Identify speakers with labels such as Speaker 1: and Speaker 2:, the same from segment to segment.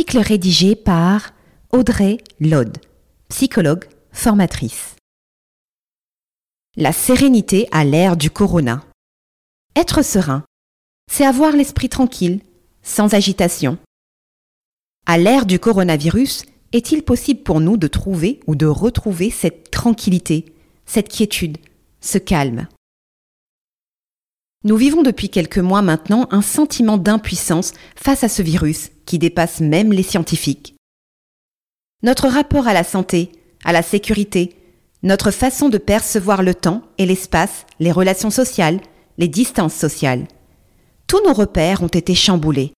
Speaker 1: Article rédigé par Audrey Lode, psychologue, formatrice. La sérénité à l'ère du corona. Être serein, c'est avoir l'esprit tranquille, sans agitation. À l'ère du coronavirus, est-il possible pour nous de trouver ou de retrouver cette tranquillité, cette quiétude, ce calme? Nous vivons depuis quelques mois maintenant un sentiment d'impuissance face à ce virus qui dépasse même les scientifiques. Notre rapport à la santé, à la sécurité, notre façon de percevoir le temps et l'espace, les relations sociales, les distances sociales. Tous nos repères ont été chamboulés.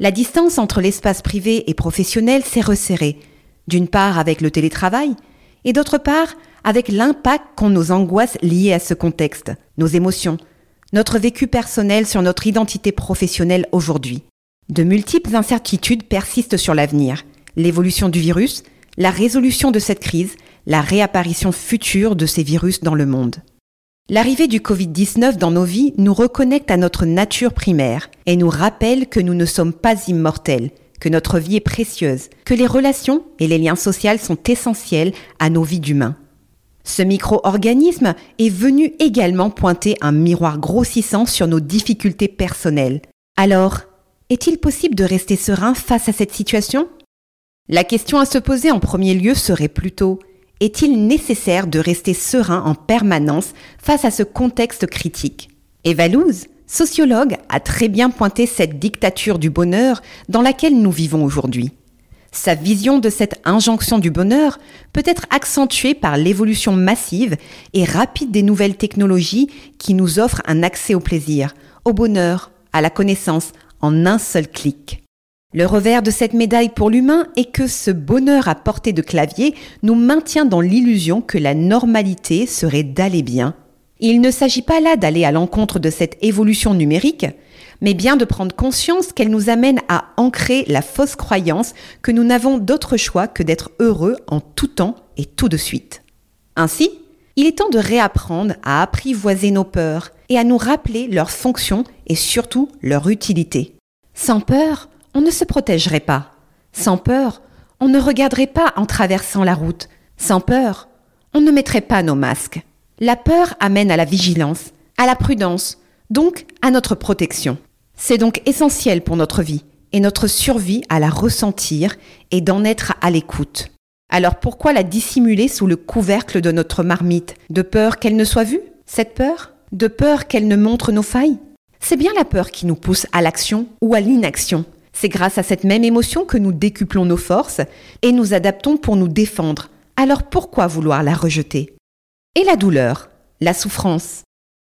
Speaker 1: La distance entre l'espace privé et professionnel s'est resserrée, d'une part avec le télétravail, et d'autre part avec l'impact qu'ont nos angoisses liées à ce contexte, nos émotions, notre vécu personnel sur notre identité professionnelle aujourd'hui. De multiples incertitudes persistent sur l'avenir, l'évolution du virus, la résolution de cette crise, la réapparition future de ces virus dans le monde. L'arrivée du Covid-19 dans nos vies nous reconnecte à notre nature primaire et nous rappelle que nous ne sommes pas immortels, que notre vie est précieuse, que les relations et les liens sociaux sont essentiels à nos vies d'humains. Ce micro-organisme est venu également pointer un miroir grossissant sur nos difficultés personnelles. Alors, est-il possible de rester serein face à cette situation? La question à se poser en premier lieu serait plutôt est-il nécessaire de rester serein en permanence face à ce contexte critique? Eva Louz, sociologue, a très bien pointé cette dictature du bonheur dans laquelle nous vivons aujourd'hui. Sa vision de cette injonction du bonheur peut être accentuée par l'évolution massive et rapide des nouvelles technologies qui nous offrent un accès au plaisir, au bonheur, à la connaissance, en un seul clic. Le revers de cette médaille pour l'humain est que ce bonheur à portée de clavier nous maintient dans l'illusion que la normalité serait d'aller bien. Il ne s'agit pas là d'aller à l'encontre de cette évolution numérique, mais bien de prendre conscience qu'elle nous amène à ancrer la fausse croyance que nous n'avons d'autre choix que d'être heureux en tout temps et tout de suite. Ainsi, il est temps de réapprendre à apprivoiser nos peurs et à nous rappeler leur fonction et surtout leur utilité. Sans peur, on ne se protégerait pas. Sans peur, on ne regarderait pas en traversant la route. Sans peur, on ne mettrait pas nos masques. La peur amène à la vigilance, à la prudence, donc à notre protection. C'est donc essentiel pour notre vie et notre survie à la ressentir et d'en être à l'écoute. Alors pourquoi la dissimuler sous le couvercle de notre marmite? De peur qu'elle ne soit vue? Cette peur? De peur qu'elle ne montre nos failles? C'est bien la peur qui nous pousse à l'action ou à l'inaction. C'est grâce à cette même émotion que nous décuplons nos forces et nous adaptons pour nous défendre. Alors pourquoi vouloir la rejeter? Et la douleur, la souffrance,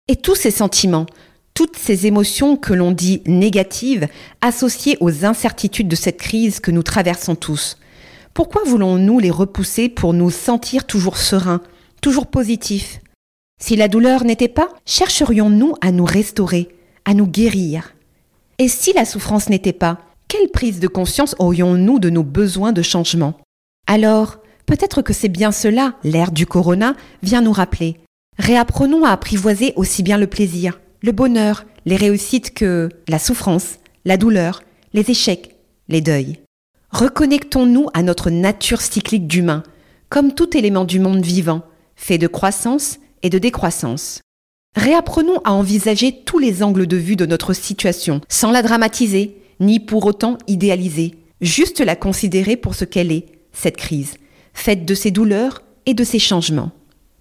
Speaker 1: et tous ces sentiments, toutes ces émotions que l'on dit négatives, associées aux incertitudes de cette crise que nous traversons tous. Pourquoi voulons-nous les repousser pour nous sentir toujours sereins, toujours positifs? Si la douleur n'était pas, chercherions-nous à nous restaurer, à nous guérir? Et si la souffrance n'était pas, quelle prise de conscience aurions-nous de nos besoins de changement? Alors, peut-être que c'est bien cela, l'ère du corona, vient nous rappeler. Réapprenons à apprivoiser aussi bien le plaisir, le bonheur, les réussites que la souffrance, la douleur, les échecs, les deuils. Reconnectons-nous à notre nature cyclique d'humain, comme tout élément du monde vivant, fait de croissance et de décroissance. Réapprenons à envisager tous les angles de vue de notre situation, sans la dramatiser, ni pour autant idéaliser, juste la considérer pour ce qu'elle est, cette crise, faite de ses douleurs et de ses changements.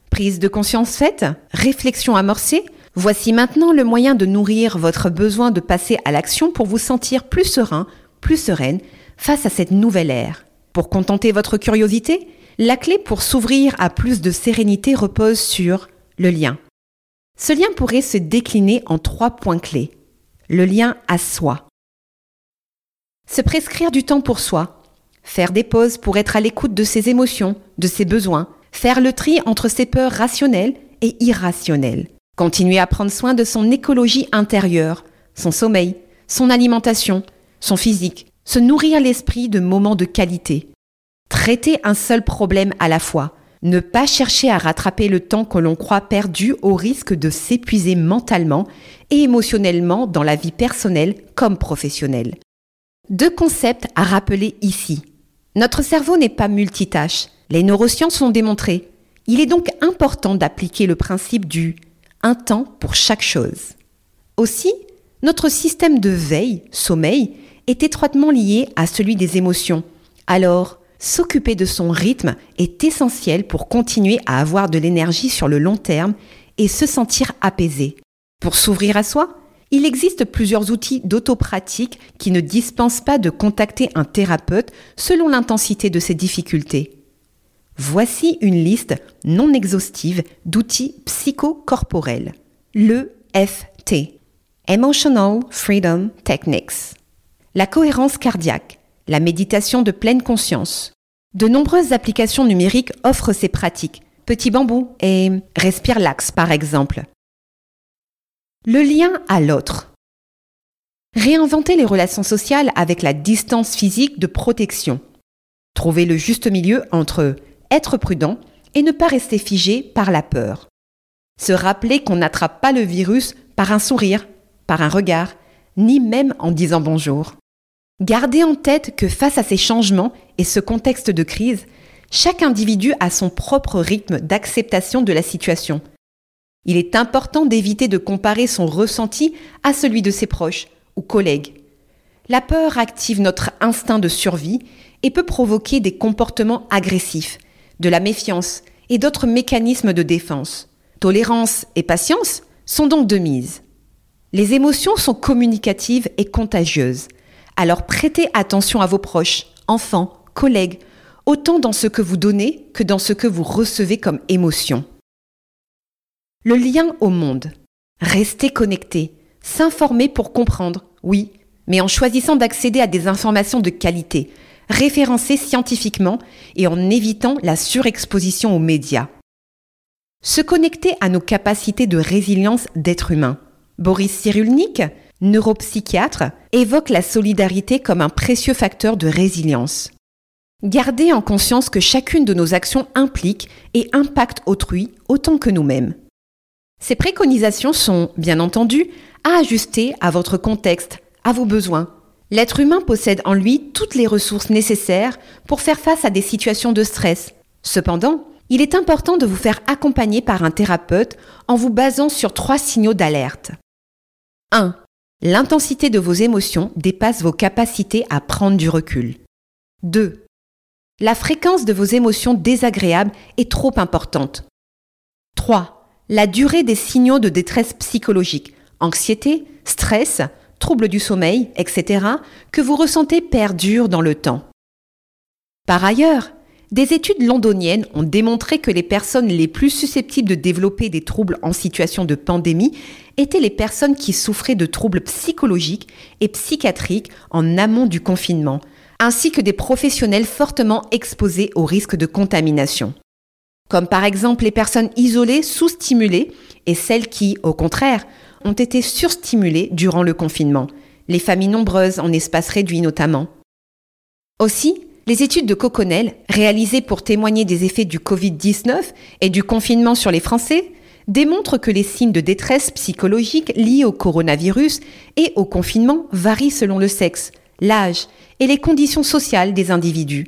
Speaker 1: Prise de conscience faite, réflexion amorcée, voici maintenant le moyen de nourrir votre besoin de passer à l'action pour vous sentir plus serein, plus sereine face à cette nouvelle ère. Pour contenter votre curiosité, la clé pour s'ouvrir à plus de sérénité repose sur le lien. Ce lien pourrait se décliner en trois points clés. Le lien à soi. Se prescrire du temps pour soi. Faire des pauses pour être à l'écoute de ses émotions, de ses besoins, faire le tri entre ses peurs rationnelles et irrationnelles, continuer à prendre soin de son écologie intérieure, son sommeil, son alimentation, son physique, se nourrir l'esprit de moments de qualité, traiter un seul problème à la fois, ne pas chercher à rattraper le temps que l'on croit perdu au risque de s'épuiser mentalement et émotionnellement dans la vie personnelle comme professionnelle. Deux concepts à rappeler ici. Notre cerveau n'est pas multitâche. Les neurosciences l'ont démontré. Il est donc important d'appliquer le principe du un temps pour chaque chose. Aussi, notre système de veille, sommeil, est étroitement lié à celui des émotions. Alors, s'occuper de son rythme est essentiel pour continuer à avoir de l'énergie sur le long terme et se sentir apaisé. Pour s'ouvrir à soi, il existe plusieurs outils d'autopratique qui ne dispensent pas de contacter un thérapeute selon l'intensité de ses difficultés. Voici une liste non exhaustive d'outils psychocorporels. L'EFT, Emotional Freedom Techniques. La cohérence cardiaque, la méditation de pleine conscience. De nombreuses applications numériques offrent ces pratiques. Petit bambou et Respire Lax par exemple. Le lien à l'autre. Réinventer les relations sociales avec la distance physique de protection. Trouver le juste milieu entre être prudent et ne pas rester figé par la peur. Se rappeler qu'on n'attrape pas le virus par un sourire, par un regard, ni même en disant bonjour. Gardez en tête que face à ces changements et ce contexte de crise, chaque individu a son propre rythme d'acceptation de la situation. Il est important d'éviter de comparer son ressenti à celui de ses proches ou collègues. La peur active notre instinct de survie et peut provoquer des comportements agressifs, de la méfiance et d'autres mécanismes de défense. Tolérance et patience sont donc de mise. Les émotions sont communicatives et contagieuses. Alors prêtez attention à vos proches, enfants, collègues, autant dans ce que vous donnez que dans ce que vous recevez comme émotion. Le lien au monde. Restez connecté, s'informer pour comprendre, oui, mais en choisissant d'accéder à des informations de qualité, référencées scientifiquement et en évitant la surexposition aux médias. Se connecter à nos capacités de résilience d'être humain. Boris Cyrulnik, neuropsychiatre, évoque la solidarité comme un précieux facteur de résilience. Gardez en conscience que chacune de nos actions implique et impacte autrui autant que nous-mêmes. Ces préconisations sont, bien entendu, à ajuster à votre contexte, à vos besoins, L'être humain possède en lui toutes les ressources nécessaires pour faire face à des situations de stress. Cependant, il est important de vous faire accompagner par un thérapeute en vous basant sur trois signaux d'alerte. 1. L'intensité de vos émotions dépasse vos capacités à prendre du recul. 2. La fréquence de vos émotions désagréables est trop importante. 3. La durée des signaux de détresse psychologique, anxiété, stress, troubles du sommeil, etc., que vous ressentez perdurent dans le temps. Par ailleurs, des études londoniennes ont démontré que les personnes les plus susceptibles de développer des troubles en situation de pandémie étaient les personnes qui souffraient de troubles psychologiques et psychiatriques en amont du confinement, ainsi que des professionnels fortement exposés au risque de contamination. Comme par exemple les personnes isolées sous-stimulées et celles qui, au contraire, ont été surstimulées durant le confinement, les familles nombreuses en espace réduit notamment. Aussi, les études de Coconel, réalisées pour témoigner des effets du Covid-19 et du confinement sur les Français, démontrent que les signes de détresse psychologique liés au coronavirus et au confinement varient selon le sexe, l'âge et les conditions sociales des individus.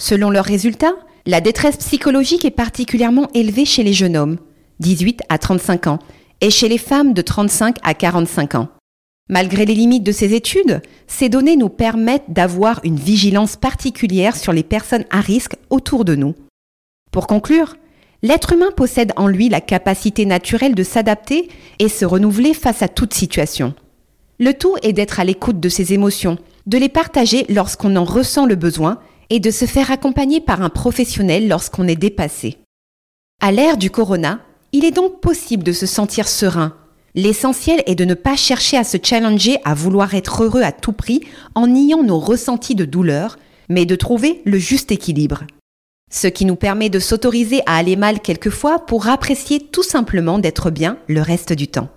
Speaker 1: Selon leurs résultats, la détresse psychologique est particulièrement élevée chez les jeunes hommes, 18 à 35 ans, et chez les femmes de 35 à 45 ans. Malgré les limites de ces études, ces données nous permettent d'avoir une vigilance particulière sur les personnes à risque autour de nous. Pour conclure, l'être humain possède en lui la capacité naturelle de s'adapter et se renouveler face à toute situation. Le tout est d'être à l'écoute de ses émotions, de les partager lorsqu'on en ressent le besoin et de se faire accompagner par un professionnel lorsqu'on est dépassé. À l'ère du corona, il est donc possible de se sentir serein. L'essentiel est de ne pas chercher à se challenger à vouloir être heureux à tout prix en niant nos ressentis de douleur, mais de trouver le juste équilibre. Ce qui nous permet de s'autoriser à aller mal quelquefois pour apprécier tout simplement d'être bien le reste du temps.